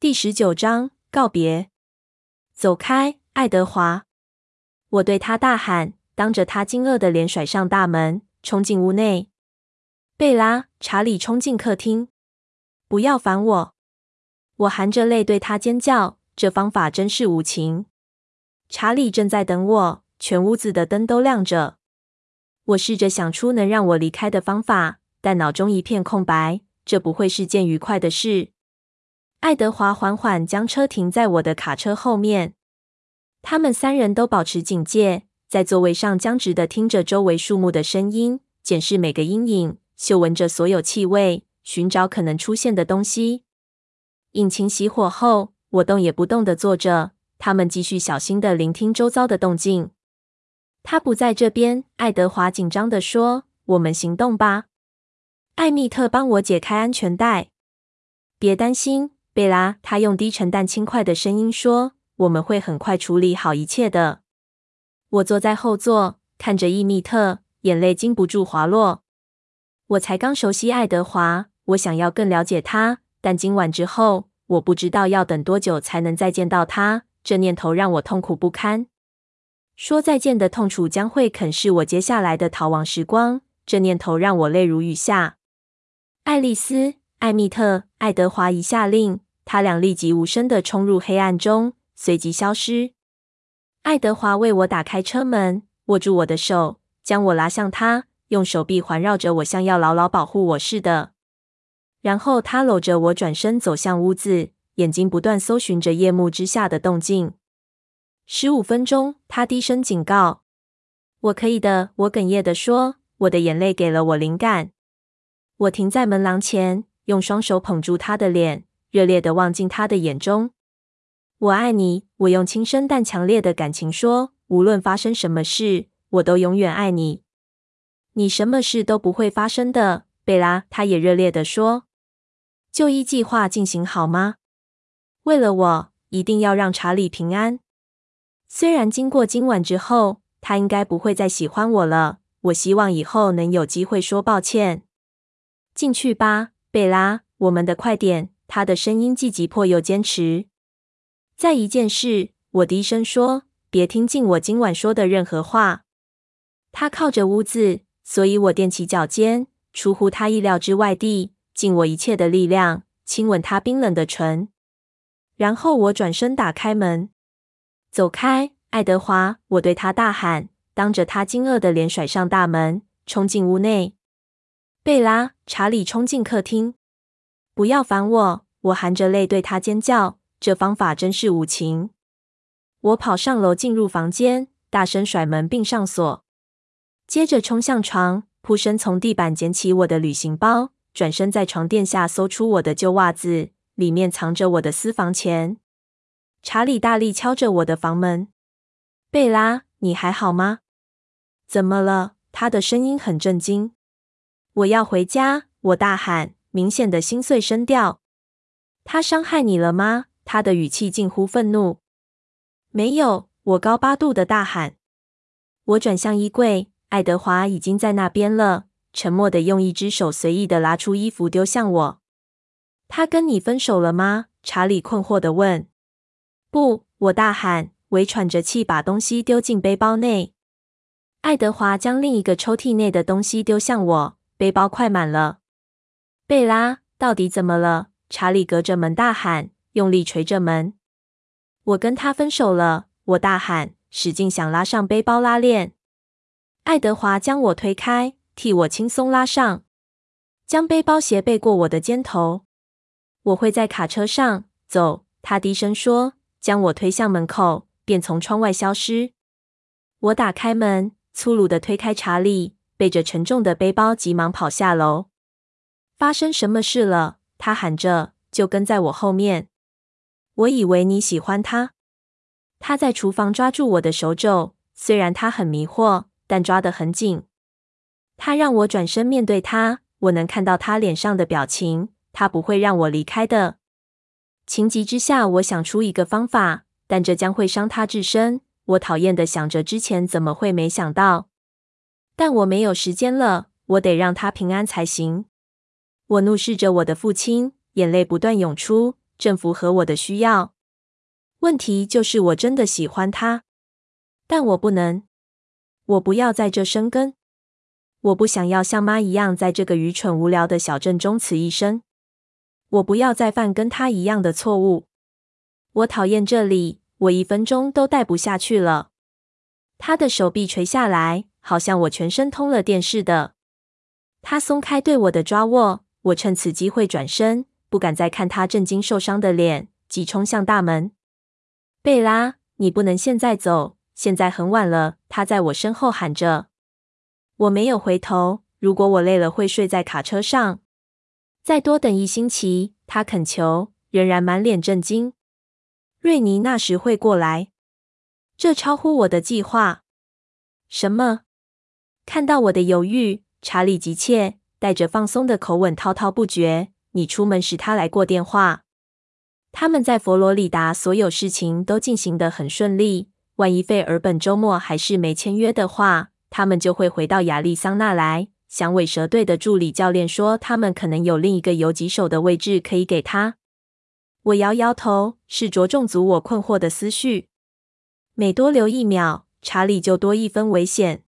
第十九章告别。走开，爱德华！我对他大喊，当着他惊愕的脸甩上大门，冲进屋内。贝拉，查理冲进客厅，不要烦我！我含着泪对他尖叫，这方法真是无情。查理正在等我，全屋子的灯都亮着。我试着想出能让我离开的方法，但脑中一片空白。这不会是件愉快的事。爱德华缓缓将车停在我的卡车后面。他们三人都保持警戒，在座位上僵直地听着周围树木的声音，检视每个阴影，嗅闻着所有气味，寻找可能出现的东西。引擎熄火后，我动也不动地坐着。他们继续小心地聆听周遭的动静。他不在这边，爱德华紧张地说：“我们行动吧。”艾蜜特帮我解开安全带。别担心，贝拉。他用低沉但轻快的声音说：“我们会很快处理好一切的。”我坐在后座，看着伊密特，眼泪禁不住滑落。我才刚熟悉爱德华，我想要更了解他，但今晚之后，我不知道要等多久才能再见到他。这念头让我痛苦不堪。说再见的痛楚将会啃噬我接下来的逃亡时光。这念头让我泪如雨下。爱丽丝、艾密特、爱德华一下令，他俩立即无声的冲入黑暗中，随即消失。爱德华为我打开车门，握住我的手，将我拉向他，用手臂环绕着我，像要牢牢保护我似的。然后他搂着我转身走向屋子，眼睛不断搜寻着夜幕之下的动静。十五分钟，他低声警告：“我可以的。”我哽咽的说：“我的眼泪给了我灵感。”我停在门廊前，用双手捧住他的脸，热烈的望进他的眼中。我爱你，我用轻声但强烈的感情说。无论发生什么事，我都永远爱你。你什么事都不会发生的，贝拉。他也热烈的说。就依计划进行好吗？为了我，一定要让查理平安。虽然经过今晚之后，他应该不会再喜欢我了。我希望以后能有机会说抱歉。进去吧，贝拉，我们的快点。他的声音既急迫又坚持。再一件事，我低声说，别听进我今晚说的任何话。他靠着屋子，所以我踮起脚尖，出乎他意料之外地尽我一切的力量亲吻他冰冷的唇。然后我转身打开门，走开，爱德华！我对他大喊，当着他惊愕的脸甩上大门，冲进屋内。贝拉，查理冲进客厅。不要烦我！我含着泪对他尖叫。这方法真是无情。我跑上楼，进入房间，大声甩门并上锁，接着冲向床，扑身从地板捡起我的旅行包，转身在床垫下搜出我的旧袜子，里面藏着我的私房钱。查理大力敲着我的房门。贝拉，你还好吗？怎么了？他的声音很震惊。我要回家！我大喊，明显的心碎声调。他伤害你了吗？他的语气近乎愤怒。没有！我高八度的大喊。我转向衣柜，爱德华已经在那边了，沉默的用一只手随意的拉出衣服丢向我。他跟你分手了吗？查理困惑的问。不！我大喊，微喘着气把东西丢进背包内。爱德华将另一个抽屉内的东西丢向我。背包快满了，贝拉，到底怎么了？查理隔着门大喊，用力捶着门。我跟他分手了，我大喊，使劲想拉上背包拉链。爱德华将我推开，替我轻松拉上，将背包斜背过我的肩头。我会在卡车上走，他低声说，将我推向门口，便从窗外消失。我打开门，粗鲁地推开查理。背着沉重的背包，急忙跑下楼。发生什么事了？他喊着，就跟在我后面。我以为你喜欢他。他在厨房抓住我的手肘，虽然他很迷惑，但抓得很紧。他让我转身面对他，我能看到他脸上的表情。他不会让我离开的。情急之下，我想出一个方法，但这将会伤他至深。我讨厌的想着，之前怎么会没想到？但我没有时间了，我得让他平安才行。我怒视着我的父亲，眼泪不断涌出，正符合我的需要。问题就是我真的喜欢他，但我不能。我不要在这生根。我不想要像妈一样在这个愚蠢无聊的小镇终此一生。我不要再犯跟他一样的错误。我讨厌这里，我一分钟都待不下去了。他的手臂垂下来，好像我全身通了电似的。他松开对我的抓握，我趁此机会转身，不敢再看他震惊受伤的脸，急冲向大门。贝拉，你不能现在走，现在很晚了。他在我身后喊着。我没有回头。如果我累了，会睡在卡车上。再多等一星期，他恳求，仍然满脸震惊。瑞尼那时会过来，这超乎我的计划。什么？看到我的犹豫，查理急切，带着放松的口吻滔滔不绝。你出门时，他来过电话。他们在佛罗里达，所有事情都进行得很顺利。万一费尔本周末还是没签约的话，他们就会回到亚利桑那来。响尾蛇队的助理教练说，他们可能有另一个游击手的位置可以给他。我摇摇头，是着重阻我困惑的思绪。每多留一秒，查理就多一分危险。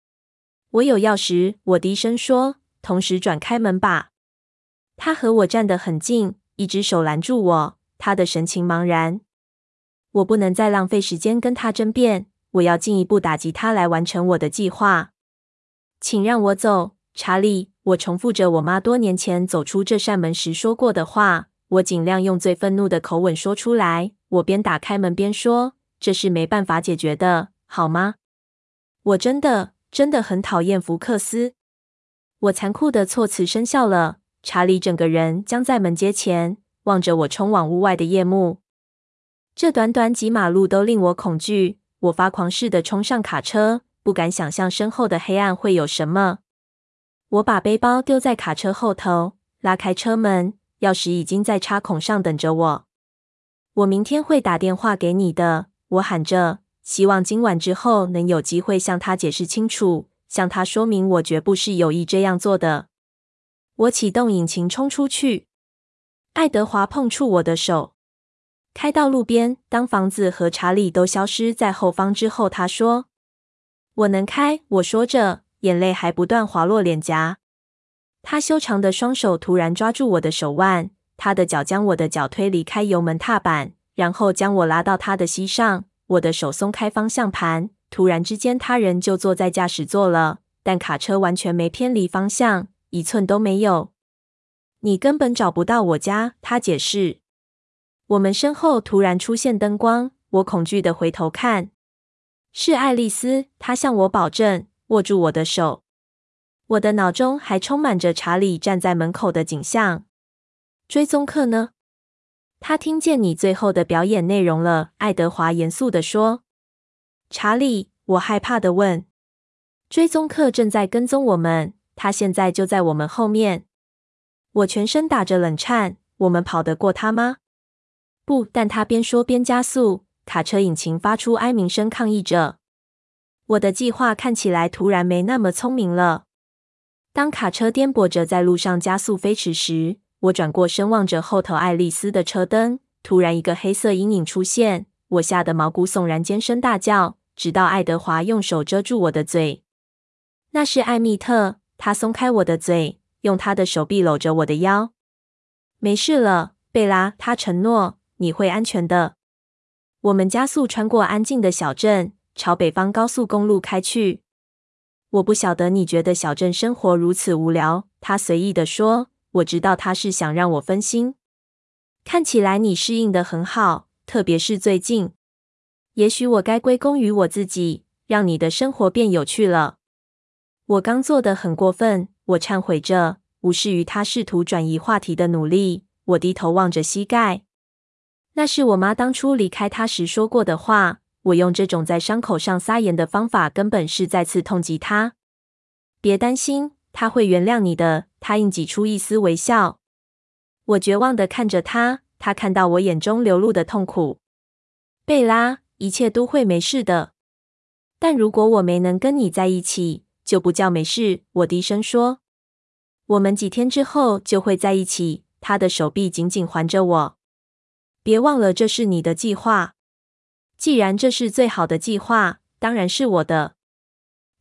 我有钥匙，我低声说，同时转开门把。他和我站得很近，一只手拦住我，他的神情茫然。我不能再浪费时间跟他争辩。我要进一步打击他来完成我的计划。请让我走，查理。我重复着我妈多年前走出这扇门时说过的话。我尽量用最愤怒的口吻说出来。我边打开门边说：“这是没办法解决的，好吗？”我真的真的很讨厌福克斯。我残酷的措辞生效了。查理整个人僵在门阶前，望着我冲往屋外的夜幕。这短短几马路都令我恐惧。我发狂似的冲上卡车，不敢想象身后的黑暗会有什么。我把背包丢在卡车后头，拉开车门，钥匙已经在插孔上等着我。我明天会打电话给你的，我喊着，希望今晚之后能有机会向他解释清楚，向他说明我绝不是有意这样做的。我启动引擎冲出去，爱德华碰触我的手。开到路边，当房子和查理都消失在后方之后，他说：“我能开。”我说着，眼泪还不断滑落脸颊。他修长的双手突然抓住我的手腕，他的脚将我的脚推离开油门踏板，然后将我拉到他的膝上。我的手松开方向盘，突然之间，他人就坐在驾驶座了，但卡车完全没偏离方向，一寸都没有。你根本找不到我家，他解释。我们身后突然出现灯光，我恐惧的回头看，是爱丽丝。她向我保证，握住我的手。我的脑中还充满着查理站在门口的景象。追踪客呢？他听见你最后的表演内容了，爱德华严肃地说。查理，我害怕的问。追踪客正在跟踪我们，他现在就在我们后面。我全身打着冷颤。我们跑得过他吗？不，但他边说边加速，卡车引擎发出哀鸣声，抗议着。我的计划看起来突然没那么聪明了。当卡车颠簸着在路上加速飞驰时，我转过身望着后头爱丽丝的车灯。突然，一个黑色阴影出现，我吓得毛骨悚然，尖声大叫，直到爱德华用手遮住我的嘴。那是艾蜜特，他松开我的嘴，用他的手臂搂着我的腰。没事了，贝拉，他承诺。你会安全的。我们加速穿过安静的小镇，朝北方高速公路开去。我不晓得你觉得小镇生活如此无聊，他随意地说。我知道他是想让我分心。看起来你适应的很好，特别是最近。也许我该归功于我自己，让你的生活变有趣了。我刚做得很过分，我忏悔着，无视于他试图转移话题的努力。我低头望着膝盖。那是我妈当初离开她时说过的话。我用这种在伤口上撒盐的方法，根本是再次痛击她。别担心，她会原谅你的。她硬挤出一丝微笑。我绝望地看着她，她看到我眼中流露的痛苦。贝拉，一切都会没事的。但如果我没能跟你在一起，就不叫没事。我低声说。我们几天之后就会在一起。他的手臂紧紧环着我。别忘了这是你的计划。既然这是最好的计划，当然是我的。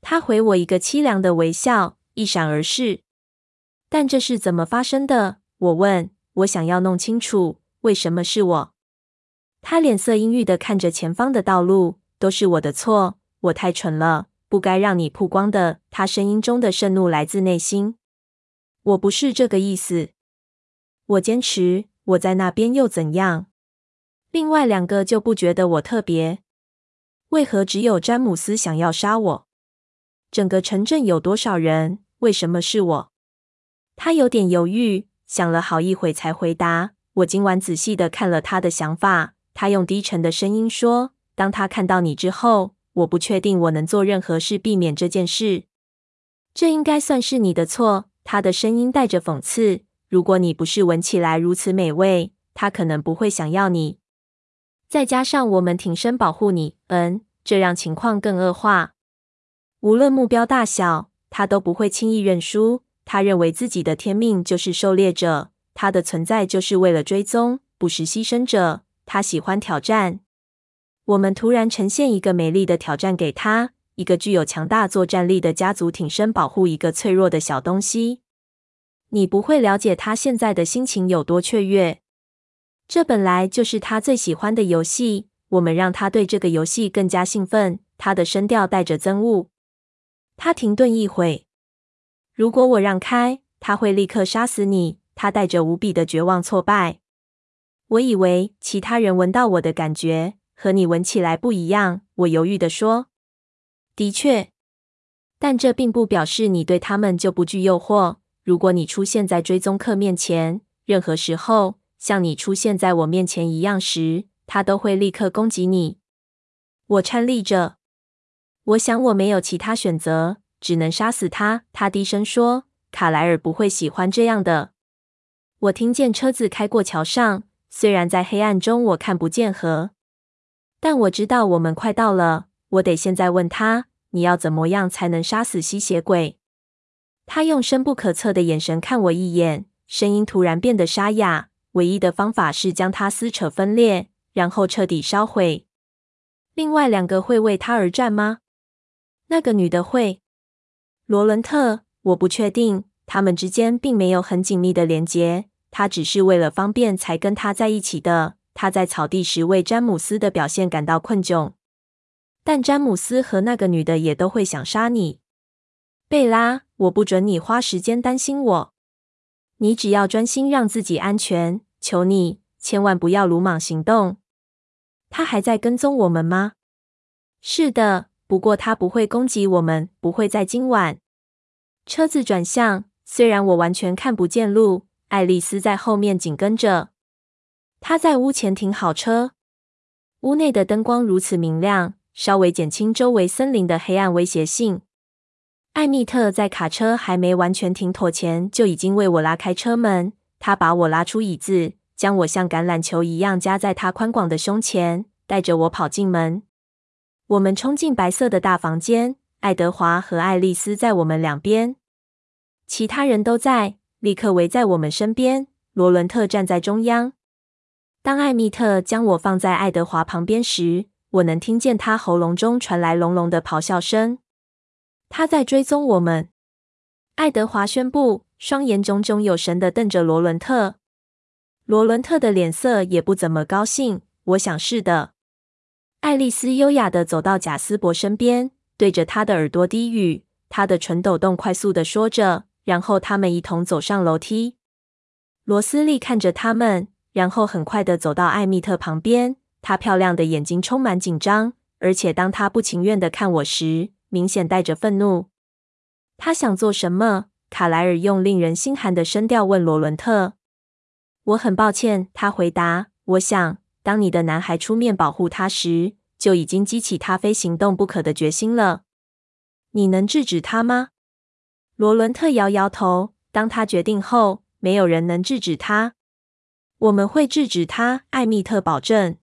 他回我一个凄凉的微笑，一闪而逝。但这是怎么发生的？我问。我想要弄清楚为什么是我。他脸色阴郁的看着前方的道路，都是我的错，我太蠢了，不该让你曝光的。他声音中的盛怒来自内心。我不是这个意思。我坚持，我在那边又怎样？另外两个就不觉得我特别。为何只有詹姆斯想要杀我？整个城镇有多少人？为什么是我？他有点犹豫。想了好一会，才回答：“我今晚仔细的看了他的想法。他用低沉的声音说：‘当他看到你之后，我不确定我能做任何事避免这件事。这应该算是你的错。’他的声音带着讽刺。如果你不是闻起来如此美味，他可能不会想要你。再加上我们挺身保护你，嗯，这让情况更恶化。无论目标大小，他都不会轻易认输。”他认为自己的天命就是狩猎者，他的存在就是为了追踪，不是牺牲者。他喜欢挑战。我们突然呈现一个美丽的挑战给他：一个具有强大作战力的家族挺身保护一个脆弱的小东西。你不会了解他现在的心情有多雀跃。这本来就是他最喜欢的游戏。我们让他对这个游戏更加兴奋。他的声调带着憎恶。他停顿一会。如果我让开，他会立刻杀死你。他带着无比的绝望挫败。我以为其他人闻到我的感觉和你闻起来不一样。我犹豫地说：“的确，但这并不表示你对他们就不具诱惑。如果你出现在追踪客面前，任何时候，像你出现在我面前一样时，他都会立刻攻击你。”我颤栗着。我想我没有其他选择。只能杀死他，他低声说：“卡莱尔不会喜欢这样的。”我听见车子开过桥上，虽然在黑暗中我看不见河，但我知道我们快到了。我得现在问他：“你要怎么样才能杀死吸血鬼？”他用深不可测的眼神看我一眼，声音突然变得沙哑：“唯一的方法是将它撕扯分裂，然后彻底烧毁。另外两个会为他而战吗？那个女的会。”罗伦特，我不确定，他们之间并没有很紧密的连结。他只是为了方便才跟他在一起的。他在草地时为詹姆斯的表现感到困窘，但詹姆斯和那个女的也都会想杀你，贝拉。我不准你花时间担心我，你只要专心让自己安全。求你，千万不要鲁莽行动。他还在跟踪我们吗？是的。不过他不会攻击我们，不会在今晚。车子转向，虽然我完全看不见路，爱丽丝在后面紧跟着。她在屋前停好车，屋内的灯光如此明亮，稍微减轻周围森林的黑暗威胁性。艾蜜特在卡车还没完全停妥前，就已经为我拉开车门。他把我拉出椅子，将我像橄榄球一样夹在他宽广的胸前，带着我跑进门。我们冲进白色的大房间，爱德华和爱丽丝在我们两边，其他人都在，立刻围在我们身边。罗伦特站在中央。当艾蜜特将我放在爱德华旁边时，我能听见他喉咙中传来隆隆的咆哮声。他在追踪我们，爱德华宣布，双眼炯炯有神地瞪着罗伦特。罗伦特的脸色也不怎么高兴。我想是的。爱丽丝优雅地走到贾斯伯身边，对着他的耳朵低语。他的唇抖动，快速地说着。然后他们一同走上楼梯。罗斯利看着他们，然后很快的走到艾蜜特旁边。她漂亮的眼睛充满紧张，而且当她不情愿的看我时，明显带着愤怒。他想做什么？卡莱尔用令人心寒的声调问罗伦特。我很抱歉，他回答。我想。当你的男孩出面保护他时，就已经激起他非行动不可的决心了。你能制止他吗？罗伦特摇摇头。当他决定后，没有人能制止他。我们会制止他，艾蜜特保证。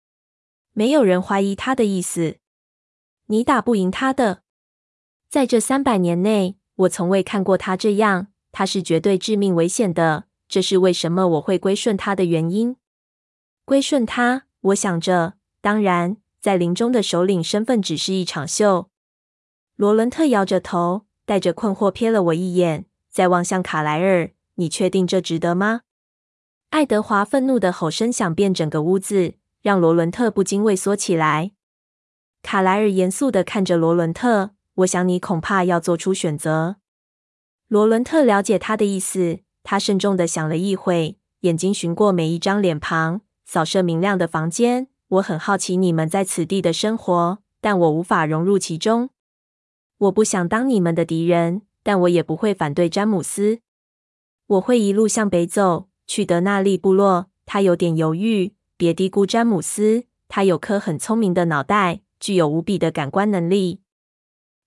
没有人怀疑他的意思。你打不赢他的。在这三百年内，我从未看过他这样。他是绝对致命危险的。这是为什么我会归顺他的原因。归顺他。我想着，当然，在林中的首领身份只是一场秀。罗伦特摇着头，带着困惑瞥了我一眼，再望向卡莱尔：“你确定这值得吗？”爱德华愤怒的吼声响遍整个屋子，让罗伦特不禁畏缩起来。卡莱尔严肃的看着罗伦特：“我想你恐怕要做出选择。”罗伦特了解他的意思，他慎重的想了一会，眼睛巡过每一张脸庞，扫射明亮的房间。我很好奇你们在此地的生活，但我无法融入其中。我不想当你们的敌人，但我也不会反对詹姆斯。我会一路向北走，去德纳利部落。他有点犹豫。别低估詹姆斯，他有颗很聪明的脑袋，具有无比的感官能力。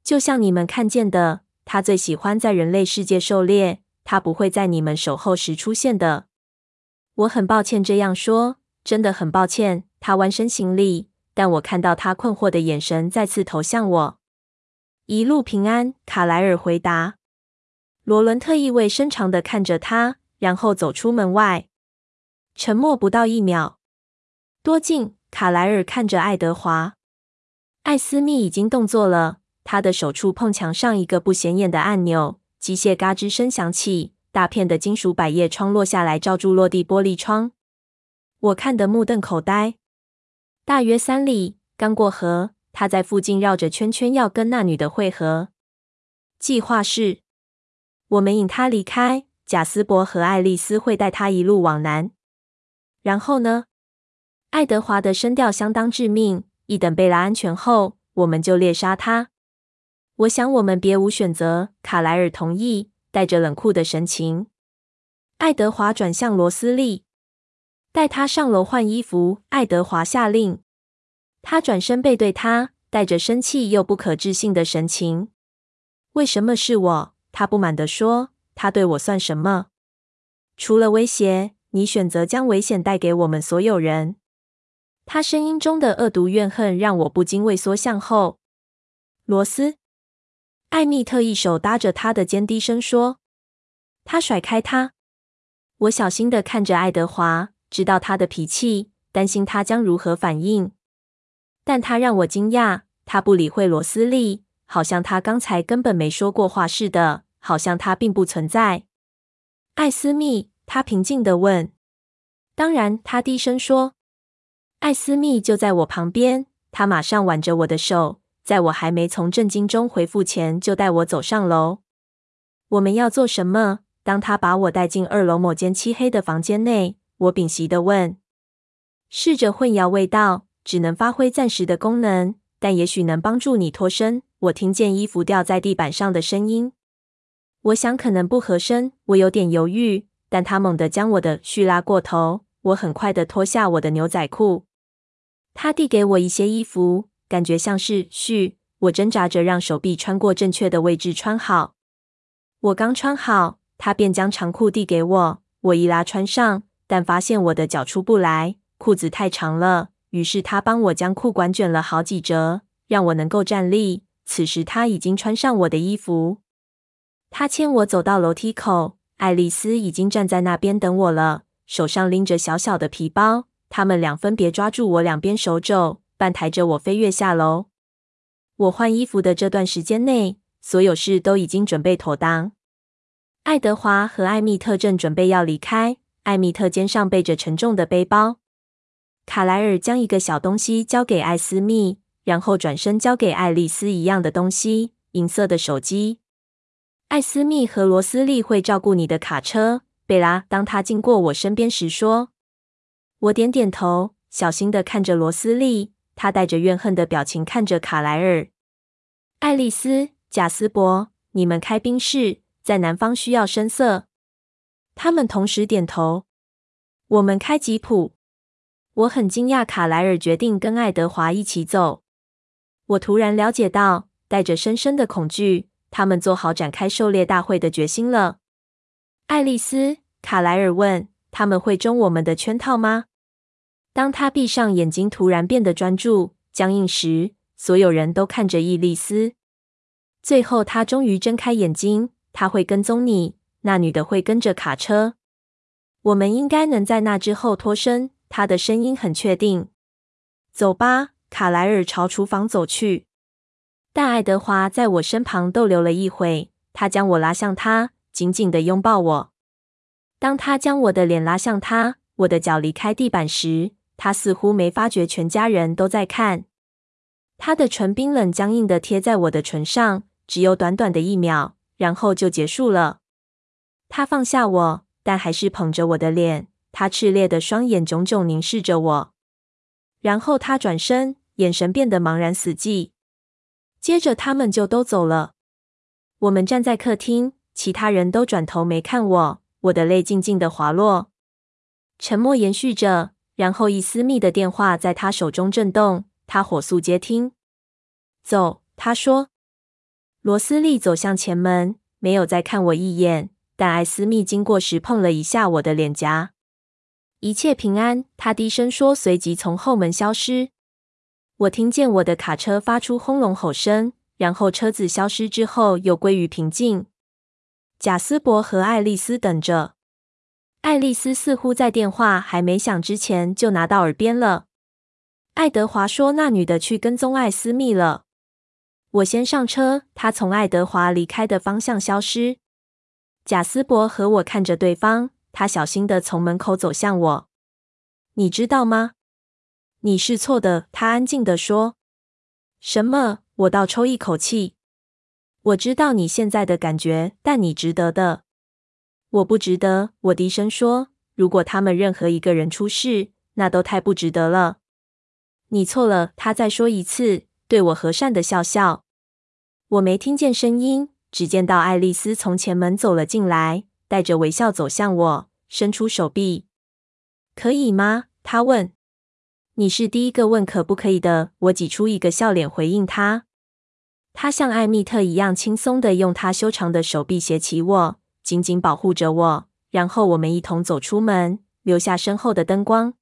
就像你们看见的。他最喜欢在人类世界狩猎，他不会在你们守候时出现的。我很抱歉这样说，真的很抱歉。他弯身行礼，但我看到他困惑的眼神再次投向我。一路平安，卡莱尔回答。罗伦特意味深长地看着他，然后走出门外。沉默不到一秒。多近？卡莱尔看着爱德华。艾斯密已经动作了。他的手触碰墙上一个不显眼的按钮，机械嘎吱声响起，大片的金属百叶窗落下来，罩住落地玻璃窗。我看得目瞪口呆。大约三里，刚过河，他在附近绕着圈圈，要跟那女的会合。计划是，我们引他离开，贾斯伯和爱丽丝会带他一路往南。然后呢？爱德华的声调相当致命。一等贝拉安全后，我们就猎杀他。我想我们别无选择。卡莱尔同意，带着冷酷的神情。爱德华转向罗斯利，带他上楼换衣服。爱德华下令。他转身背对他，带着生气又不可置信的神情。为什么是我？他不满地说。他对我算什么？除了威胁，你选择将危险带给我们所有人。他声音中的恶毒怨恨让我不禁畏缩向后。罗斯。艾蜜特一手搭着他的肩，低声说：“他甩开他。”我小心地看着爱德华，知道他的脾气，担心他将如何反应。但他让我惊讶，他不理会罗斯利，好像他刚才根本没说过话似的，好像他并不存在。艾斯密，他平静地问。“当然。”他低声说。艾斯密就在我旁边，他马上挽着我的手。在我还没从震惊中回复前，就带我走上楼。我们要做什么？当他把我带进二楼某间漆黑的房间内，我屏息地问：“试着混淆味道，只能发挥暂时的功能，但也许能帮助你脱身。”我听见衣服掉在地板上的声音。我想可能不合身，我有点犹豫，但他猛地将我的絮拉过头。我很快地脱下我的牛仔裤。他递给我一些衣服。感觉像是絮，我挣扎着让手臂穿过正确的位置穿好。我刚穿好，他便将长裤递给我。我一拉穿上，但发现我的脚出不来，裤子太长了。于是他帮我将裤管卷了好几折，让我能够站立。此时他已经穿上我的衣服。他牵我走到楼梯口，爱丽丝已经站在那边等我了，手上拎着小小的皮包。他们俩分别抓住我两边手肘。半抬着我飞跃下楼。我换衣服的这段时间内，所有事都已经准备妥当。爱德华和艾蜜特正准备要离开，艾蜜特肩上背着沉重的背包。卡莱尔将一个小东西交给艾斯密，然后转身交给爱丽丝一样的东西——银色的手机。艾斯密和罗斯利会照顾你的卡车，贝拉。当他经过我身边时说：“我点点头，小心地看着罗斯利。”他带着怨恨的表情看着卡莱尔、爱丽丝、贾斯伯。你们开宾士，在南方需要声色。他们同时点头。我们开吉普。我很惊讶，卡莱尔决定跟爱德华一起走。我突然了解到，带着深深的恐惧，他们做好展开狩猎大会的决心了。爱丽丝，卡莱尔问：“他们会中我们的圈套吗？”当他闭上眼睛，突然变得专注、僵硬时，所有人都看着伊丽丝。最后，他终于睁开眼睛。他会跟踪你，那女的会跟着卡车。我们应该能在那之后脱身。他的声音很确定。走吧，卡莱尔朝厨房走去。但爱德华在我身旁逗留了一会，他将我拉向他，紧紧的拥抱我。当他将我的脸拉向他，我的脚离开地板时，他似乎没发觉全家人都在看。他的唇冰冷僵硬的贴在我的唇上，只有短短的一秒，然后就结束了。他放下我，但还是捧着我的脸。他炽烈的双眼炯炯凝视着我，然后他转身，眼神变得茫然死寂。接着，他们就都走了。我们站在客厅，其他人都转头没看我。我的泪静静的滑落。沉默延续着，然后伊丝密的电话在他手中震动。他火速接听。走，他说。罗斯利走向前门，没有再看我一眼。但艾斯密经过时碰了一下我的脸颊。一切平安，他低声说，随即从后门消失。我听见我的卡车发出轰隆吼声，然后车子消失之后又归于平静。贾斯伯和爱丽丝等着。爱丽丝似乎在电话还没响之前就拿到耳边了。爱德华说：“那女的去跟踪艾斯密了。”我先上车，他从爱德华离开的方向消失。贾斯伯和我看着对方，他小心地从门口走向我。你知道吗？你是错的，他安静地说。什么？我倒抽一口气。我知道你现在的感觉，但你值得的。我不值得，我低声说。如果他们任何一个人出事，那都太不值得了。你错了，他再说一次，对我和善的笑笑。我没听见声音。只见到爱丽丝从前门走了进来，带着微笑走向我，伸出手臂。可以吗？他问。你是第一个问可不可以的。我挤出一个笑脸回应他。他像艾蜜特一样轻松的用他修长的手臂斜起我，紧紧保护着我。然后我们一同走出门，留下身后的灯光。